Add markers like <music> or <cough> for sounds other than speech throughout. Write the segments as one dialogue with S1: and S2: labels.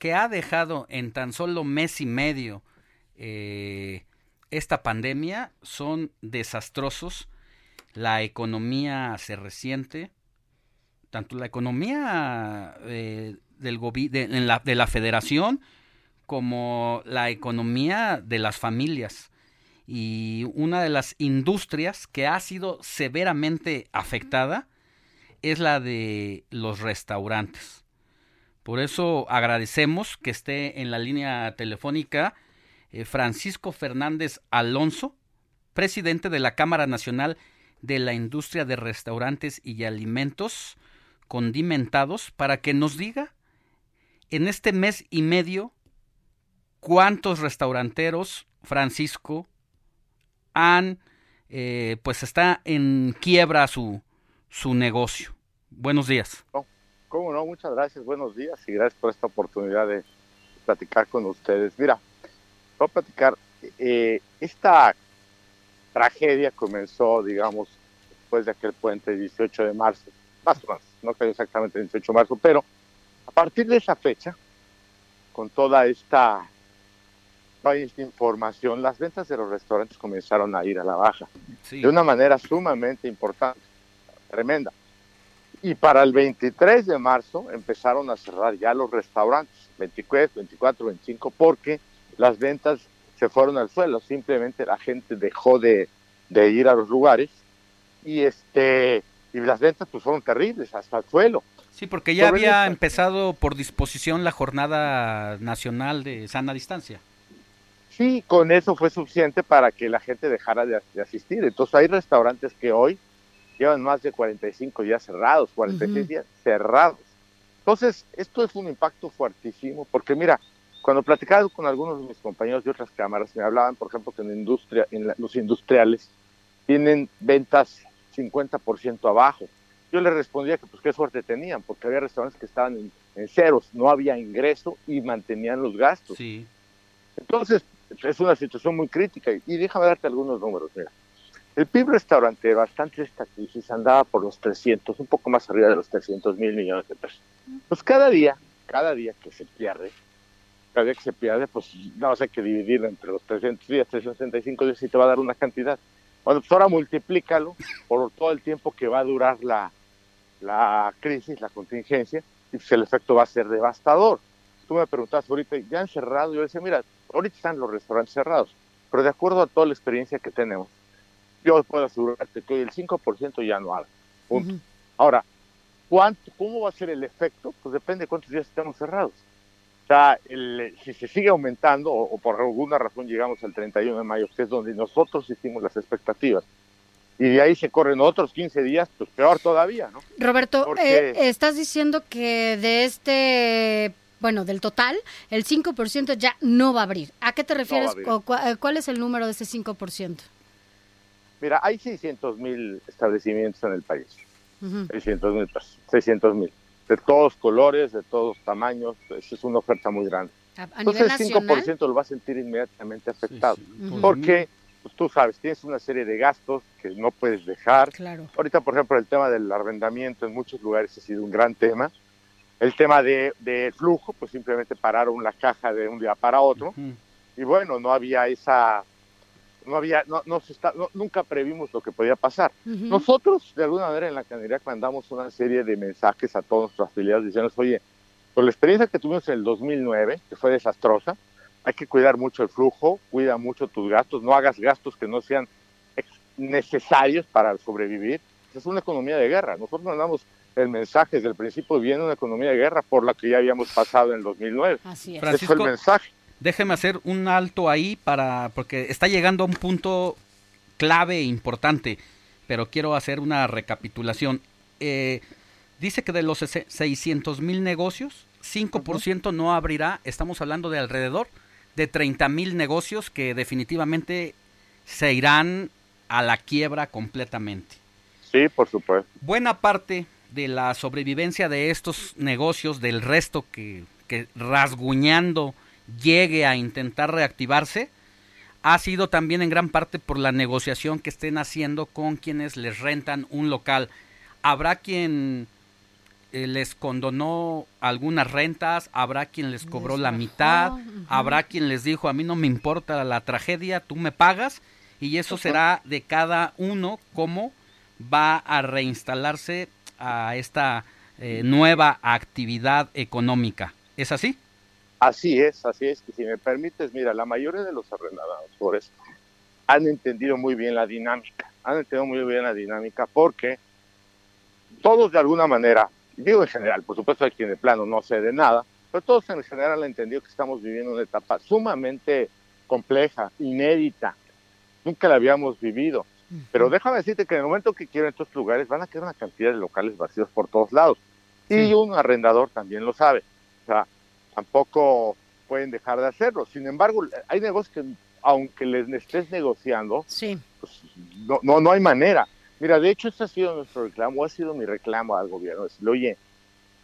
S1: que ha dejado en tan solo mes y medio eh, esta pandemia son desastrosos. La economía se resiente, tanto la economía eh, del de, la, de la federación como la economía de las familias. Y una de las industrias que ha sido severamente afectada es la de los restaurantes. Por eso agradecemos que esté en la línea telefónica eh, Francisco Fernández Alonso, presidente de la Cámara Nacional de la Industria de Restaurantes y Alimentos Condimentados, para que nos diga en este mes y medio cuántos restauranteros, Francisco, han, eh, pues está en quiebra su, su negocio. Buenos días.
S2: Cómo no, muchas gracias, buenos días y gracias por esta oportunidad de platicar con ustedes. Mira, voy a platicar, eh, esta tragedia comenzó, digamos, después de aquel puente 18 de marzo, más o menos, no creo exactamente el 18 de marzo, pero a partir de esa fecha, con toda esta, toda esta información, las ventas de los restaurantes comenzaron a ir a la baja, de una manera sumamente importante, tremenda. Y para el 23 de marzo empezaron a cerrar ya los restaurantes, 24, 24, 25, porque las ventas se fueron al suelo. Simplemente la gente dejó de, ir a los lugares y este y las ventas pues fueron terribles hasta el suelo.
S1: Sí, porque ya había empezado por disposición la jornada nacional de sana distancia.
S2: Sí, con eso fue suficiente para que la gente dejara de asistir. Entonces hay restaurantes que hoy llevan más de 45 días cerrados, 46 días cerrados. Entonces, esto es un impacto fuertísimo, porque mira, cuando platicaba con algunos de mis compañeros de otras cámaras, me hablaban, por ejemplo, que en, industria, en los industriales tienen ventas 50% abajo. Yo les respondía que pues qué suerte tenían, porque había restaurantes que estaban en, en ceros, no había ingreso y mantenían los gastos.
S1: Sí.
S2: Entonces, es una situación muy crítica. Y déjame darte algunos números. Mira, el PIB restaurantero antes de esta crisis andaba por los 300, un poco más arriba de los 300 mil millones de pesos. Pues cada día, cada día que se pierde, cada día que se pierde, pues no hay que dividirlo entre los 300 días, 365 días y te va a dar una cantidad. Bueno, pues ahora multiplícalo por todo el tiempo que va a durar la, la crisis, la contingencia, y pues el efecto va a ser devastador. Tú me preguntas ahorita, ¿ya han cerrado? Yo decía, mira, ahorita están los restaurantes cerrados, pero de acuerdo a toda la experiencia que tenemos, yo puedo asegurarte que el 5% ya no Punto. Ahora, ¿cuánto, ¿cómo va a ser el efecto? Pues depende de cuántos días estemos cerrados. O sea, si se sigue aumentando o, por alguna razón llegamos al 31 de mayo, que es donde nosotros hicimos las expectativas, y de ahí se corren otros 15 días, pues peor todavía, ¿no?
S3: Roberto, eh, estás diciendo que de este, bueno, del total, el 5% ya no va a abrir. ¿A qué te refieres? o ¿Cuál es el número de ese 5%?
S2: Mira, hay 600 mil establecimientos en el país. 600 mil, 600 mil. De todos colores, de todos tamaños. es una oferta muy grande. Entonces el 5% lo va a sentir inmediatamente afectado. Porque pues, tú sabes, tienes una serie de gastos que no puedes dejar.
S3: Claro.
S2: Ahorita, por ejemplo, el tema del arrendamiento en muchos lugares ha sido un gran tema. El tema de, de flujo, pues simplemente pararon la caja de un día para otro. Y bueno, no había esa no había, no, no, se está, nunca previmos lo que podía pasar. Nosotros, de alguna manera, en la Canarias mandamos una serie de mensajes a todos nuestros afiliados diciendo, oye, por la experiencia que tuvimos en el 2009, que fue desastrosa, hay que cuidar mucho el flujo, cuida mucho tus gastos, no hagas gastos que no sean necesarios para sobrevivir. Es una economía de guerra. Nosotros mandamos el mensaje desde el principio, viene una economía de guerra por la que ya habíamos pasado en el 2009.
S3: Así es.
S2: Ese fue el mensaje
S1: déjeme hacer un alto ahí para porque está llegando a un punto clave e importante. pero quiero hacer una recapitulación. Eh, dice que de los 600 mil negocios, 5% no abrirá, estamos hablando de alrededor de 30 mil negocios que definitivamente se irán a la quiebra completamente.
S2: Sí, por supuesto.
S1: Buena parte de la sobrevivencia de estos negocios, del resto que, que rasguñando llegue a intentar reactivarse, ha sido también en gran parte por la negociación que estén haciendo con quienes les rentan un local. Habrá quien eh, les condonó algunas rentas, habrá quien les cobró la mitad, habrá quien les dijo, a mí no me importa la tragedia, tú me pagas, y eso será de cada uno cómo va a reinstalarse a esta eh, nueva actividad económica. ¿Es así?
S2: Así es, así es. Y si me permites, mira, la mayoría de los arrendadores han entendido muy bien la dinámica, han entendido muy bien la dinámica porque todos de alguna manera, digo en general, por supuesto hay quien de plano no sé de nada, pero todos en general han entendido que estamos viviendo una etapa sumamente compleja, inédita, nunca la habíamos vivido. Pero déjame decirte que en el momento que quiero estos lugares van a quedar una cantidad de locales vacíos por todos lados. Y un arrendador también lo sabe. O sea, tampoco pueden dejar de hacerlo. Sin embargo, hay negocios que, aunque les estés negociando,
S3: sí.
S2: pues, no, no, no hay manera. Mira, de hecho, este ha sido nuestro reclamo, ha sido mi reclamo al gobierno. Decirle, oye,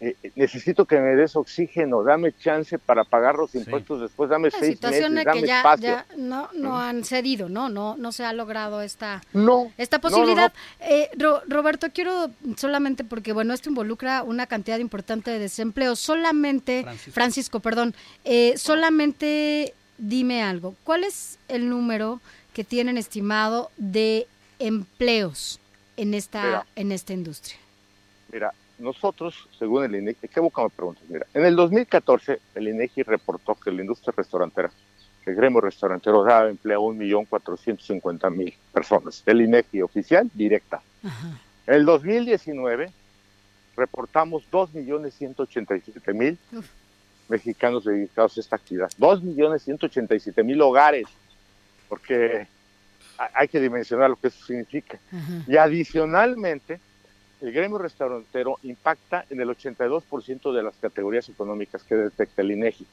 S2: eh, necesito que me des oxígeno, dame chance para pagar los impuestos después, dame seis meses, dame
S3: que ya,
S2: espacio.
S3: Ya no, no han cedido, ¿no? No, no se ha logrado esta, esta posibilidad. eh, Roberto, quiero solamente porque, bueno, esto involucra una cantidad importante de desempleo. Solamente, Francisco, perdón, eh, solamente dime algo. ¿Cuál es el número que tienen estimado de empleos en esta, en esta industria?
S2: Mira, nosotros, según el INEGI, ¿qué boca me preguntas? Mira, en el 2014 el INEGI reportó que la industria restaurantera, el gremio restaurantero daba empleo a 1.450.000 personas. El INEGI oficial, directa. En el 2019 reportamos 2.187.000 mexicanos dedicados a esta actividad. 2.187.000 hogares, porque hay que dimensionar lo que eso significa. Y adicionalmente, el gremio restaurantero impacta en el 82% de las categorías económicas que detecta el INEGI.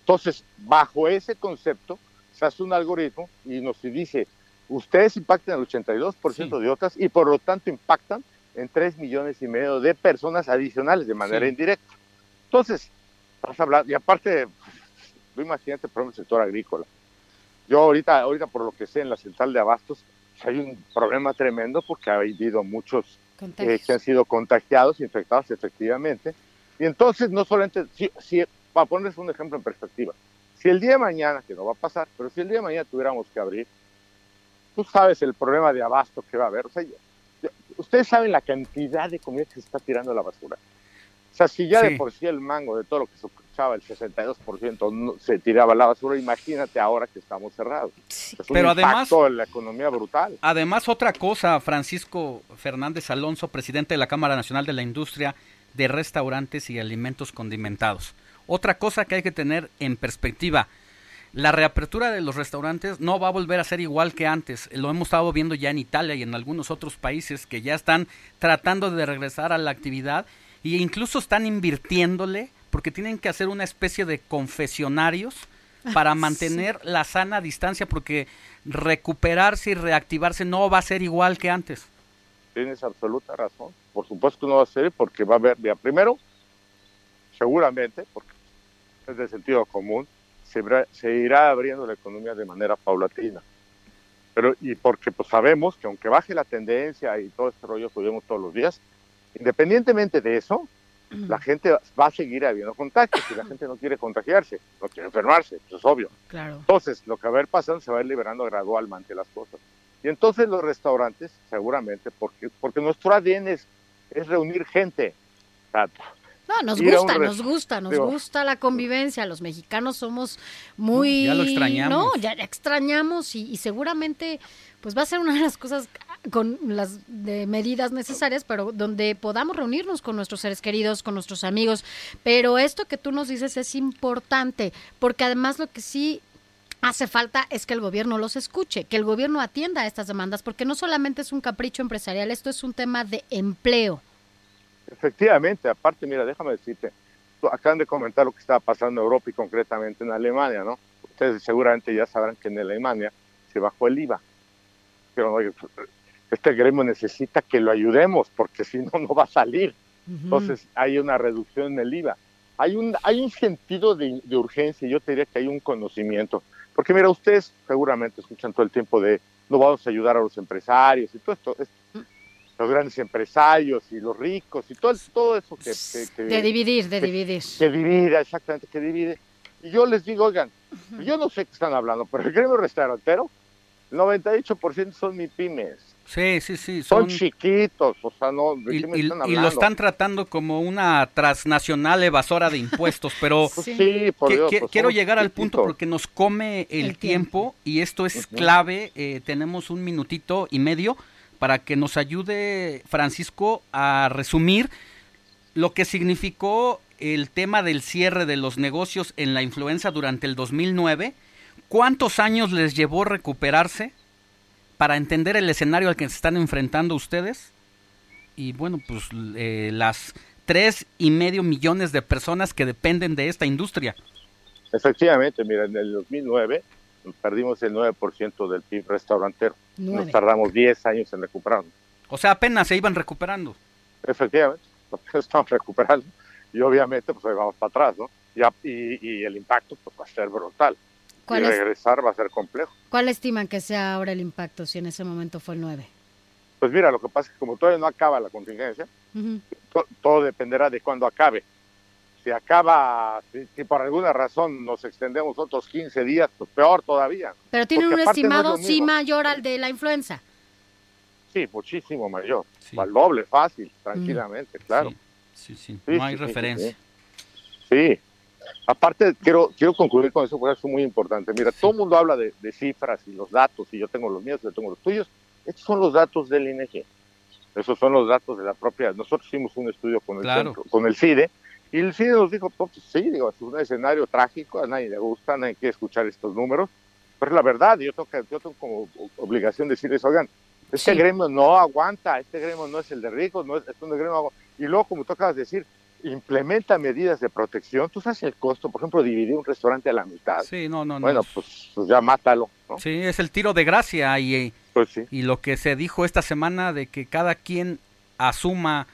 S2: Entonces, bajo ese concepto, se hace un algoritmo y nos dice, ustedes impactan el 82% de otras y por lo tanto impactan en 3 millones y medio de personas adicionales de manera indirecta. Entonces, vas a hablar, y aparte, imagínate, por ejemplo, el sector agrícola. Yo ahorita, ahorita por lo que sé, en la central de abastos hay un problema tremendo porque ha habido muchos eh, que han sido contagiados, infectados efectivamente. Y entonces, no solamente, si, si, para ponerles un ejemplo en perspectiva, si el día de mañana, que no va a pasar, pero si el día de mañana tuviéramos que abrir, tú sabes el problema de abasto que va a haber. O sea, ustedes saben la cantidad de comida que se está tirando a la basura. O sea, si ya de por sí el mango de todo lo que se el 62% se tiraba a la basura, imagínate ahora que estamos cerrados.
S1: Pero además,
S2: en la economía brutal.
S1: Además, otra cosa, Francisco Fernández Alonso, presidente de la Cámara Nacional de la Industria de Restaurantes y Alimentos Condimentados. Otra cosa que hay que tener en perspectiva. La reapertura de los restaurantes no va a volver a ser igual que antes. Lo hemos estado viendo ya en Italia y en algunos otros países que ya están tratando de regresar a la actividad y incluso están invirtiéndole porque tienen que hacer una especie de confesionarios para <laughs> mantener la sana distancia porque recuperarse y reactivarse no va a ser igual que antes.
S2: Tienes absoluta razón. Por supuesto que no va a ser porque va a haber, ya primero, seguramente, porque es de sentido común, se, se irá abriendo la economía de manera paulatina. Pero, y porque pues sabemos que aunque baje la tendencia y todo este rollo que vemos todos los días, Independientemente de eso, la gente va a seguir habiendo contagios y la gente no quiere contagiarse, no quiere enfermarse, eso es obvio. Entonces, lo que va a ir pasando se va a ir liberando gradualmente las cosas. Y entonces los restaurantes, seguramente, porque, porque nuestro ADN es, es reunir gente.
S3: No, nos gusta, nos gusta, nos gusta la convivencia. Los mexicanos somos muy...
S1: Ya lo extrañamos.
S3: No, ya, extrañamos y, y, seguramente pues va a ser una de las cosas con las de medidas necesarias, pero donde podamos reunirnos con nuestros seres queridos, con nuestros amigos. Pero esto que tú nos dices es importante, porque además lo que sí hace falta es que el gobierno los escuche, que el gobierno atienda a estas demandas, porque no solamente es un capricho empresarial, esto es un tema de empleo.
S2: Efectivamente, aparte, mira, déjame decirte, acaban de comentar lo que estaba pasando en Europa y concretamente en Alemania, ¿no? Ustedes seguramente ya sabrán que en Alemania se bajó el IVA. Pero este gremio necesita que lo ayudemos porque si no, no va a salir. Entonces hay una reducción en el IVA. Hay un, hay un sentido de, de urgencia, yo te diría que hay un conocimiento. Porque mira, ustedes seguramente escuchan todo el tiempo de no vamos a ayudar a los empresarios y todo esto, los grandes empresarios y los ricos y todo, todo eso que,
S3: De dividir, de dividir.
S2: Que divide, exactamente, que divide. Y yo les digo, oigan, yo no sé qué están hablando, pero el gremio restaurantero, el 98% son mi pymes.
S1: Sí, sí, sí.
S2: Son, chiquitos, o sea, no.
S1: Y, lo están tratando como una transnacional evasora de impuestos, pero <laughs>
S2: pues sí, por pues
S1: quiero llegar al punto porque nos come el, tiempo. y esto es clave. Eh, tenemos un minutito y medio para que nos ayude Francisco a resumir lo que significó el tema del cierre de los negocios en la influenza durante el 2009. ¿Cuántos años les llevó recuperarse? para entender el escenario al que se están enfrentando ustedes y bueno, pues eh, las tres y medio millones de personas que dependen de esta industria.
S2: Efectivamente, mira, en el 2009 perdimos el 9% del PIB restaurantero. Nos tardamos 10 años en recuperarnos.
S1: O sea, apenas se iban recuperando.
S2: Efectivamente, <laughs> estamos recuperando y obviamente pues ahí vamos para atrás, ¿no? Y, y el impacto pues va a ser brutal y regresar va a ser complejo.
S3: ¿Cuál estiman que sea ahora el impacto si en ese momento fue el 9?
S2: Pues mira, lo que pasa es que como todavía no acaba la contingencia, todo dependerá de cuándo acabe. Si acaba, si, por alguna razón nos extendemos otros 15 días, pues peor todavía.
S3: Pero tiene un estimado sí mayor al de la influenza.
S2: Sí, muchísimo mayor. Al doble, fácil, tranquilamente, claro.
S1: Sí, sí, no hay referencia.
S2: sí. Aparte, quiero, quiero concluir con eso, porque es muy importante. Mira, todo el mundo habla de, cifras y los datos, y yo tengo los míos, yo tengo los tuyos. Estos son los datos del INEGI. Esos son los datos de la propia. Nosotros hicimos un estudio con el, con el CIDE, y el CIDE nos dijo: pues, sí, digo, es un escenario trágico, a nadie le gusta, nadie quiere escuchar estos números, pero es la verdad, yo tengo, que, yo tengo como obligación decirles: oigan, este gremio no aguanta, este gremio no es el de ricos, no es, es un gremio. Y luego, como tú acabas de decir, implementa medidas de protección, tú sabes el costo, por ejemplo, dividir un restaurante a la mitad.
S1: Sí, no, no,
S2: Bueno, pues, pues, ya mátalo.
S1: Sí, es el tiro de gracia y, pues y lo que se dijo esta semana de que cada quien asuma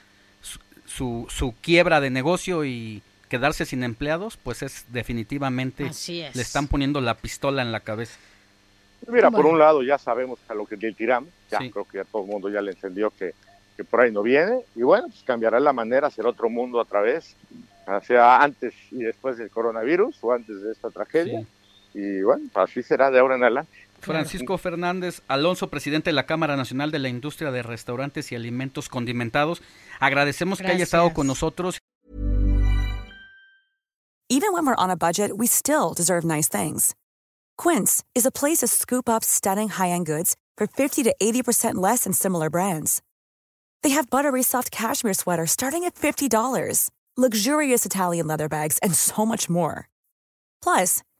S1: su, su, quiebra de negocio y quedarse sin empleados, pues es definitivamente le están poniendo la pistola en la cabeza.
S2: Mira, por un lado ya sabemos a lo que le tiramos, ya creo que ya todo el mundo ya le entendió que que por ahí no viene, y bueno, pues cambiará la manera, será otro mundo a través, sea antes y después del coronavirus o antes de esta tragedia, y bueno, así será de ahora en adelante.
S1: Francisco Fernández Alonso, presidente de la Cámara Nacional de la Industria de Restaurantes y Alimentos Condimentados. Agradecemos que haya estado con nosotros.
S4: Even when we're on a budget, we still deserve nice things. Quince is a place to scoop up stunning high-end goods for 50 to 80% less than similar brands. They have buttery soft cashmere sweaters starting at $50, luxurious Italian leather bags, and so much more. Plus,